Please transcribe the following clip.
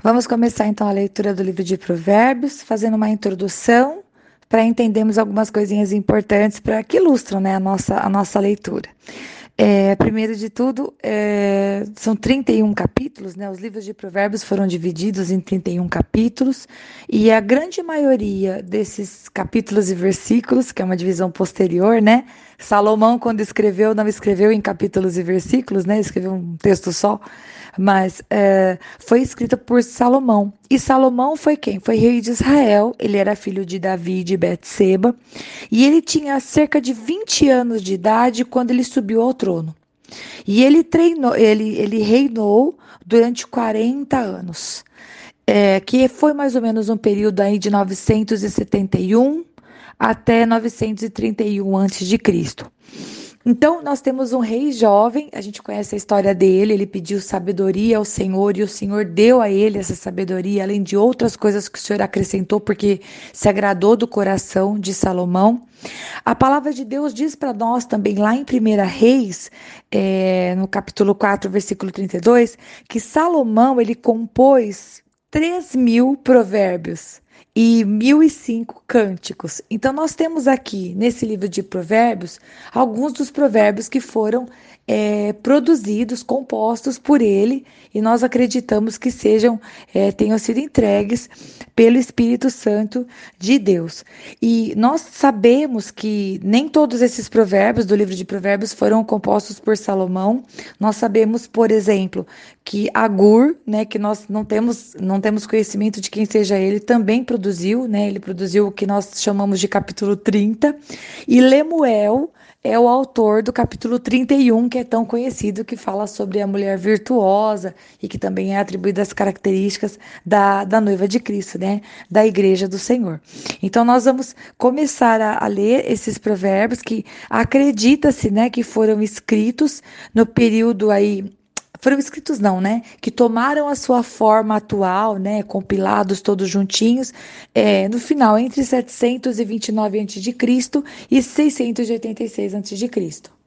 Vamos começar então a leitura do livro de Provérbios, fazendo uma introdução para entendermos algumas coisinhas importantes para que ilustram né, a, nossa, a nossa leitura. É, primeiro de tudo, é, são 31 capítulos, né? Os livros de Provérbios foram divididos em 31 capítulos, e a grande maioria desses capítulos e versículos, que é uma divisão posterior, né? Salomão, quando escreveu, não escreveu em capítulos e versículos, né? Escreveu um texto só, mas é, foi escrita por Salomão. E Salomão foi quem? Foi rei de Israel, ele era filho de Davi de Betseba, e ele tinha cerca de 20 anos de idade quando ele subiu ao. E ele treinou, ele, ele reinou durante 40 anos, é, que foi mais ou menos um período aí de 971 até 931 a.C. Então, nós temos um rei jovem, a gente conhece a história dele, ele pediu sabedoria ao Senhor e o Senhor deu a ele essa sabedoria, além de outras coisas que o Senhor acrescentou, porque se agradou do coração de Salomão. A palavra de Deus diz para nós também, lá em 1 Reis, é, no capítulo 4, versículo 32, que Salomão ele compôs 3 mil provérbios e mil e cinco cânticos. Então, nós temos aqui nesse livro de Provérbios alguns dos provérbios que foram é, produzidos, compostos por ele, e nós acreditamos que sejam, é, tenham sido entregues pelo Espírito Santo de Deus. E nós sabemos que nem todos esses provérbios do livro de Provérbios foram compostos por Salomão. Nós sabemos, por exemplo, que Agur, né, que nós não temos, não temos conhecimento de quem seja ele, também produziu, né, ele produziu o que nós chamamos de capítulo 30, e Lemuel, é o autor do capítulo 31, que é tão conhecido, que fala sobre a mulher virtuosa e que também é atribuída as características da, da noiva de Cristo, né? Da igreja do Senhor. Então, nós vamos começar a, a ler esses provérbios que acredita-se, né, que foram escritos no período aí foram escritos não, né? Que tomaram a sua forma atual, né? Compilados todos juntinhos, é, no final entre 729 a.C. e 686 a.C.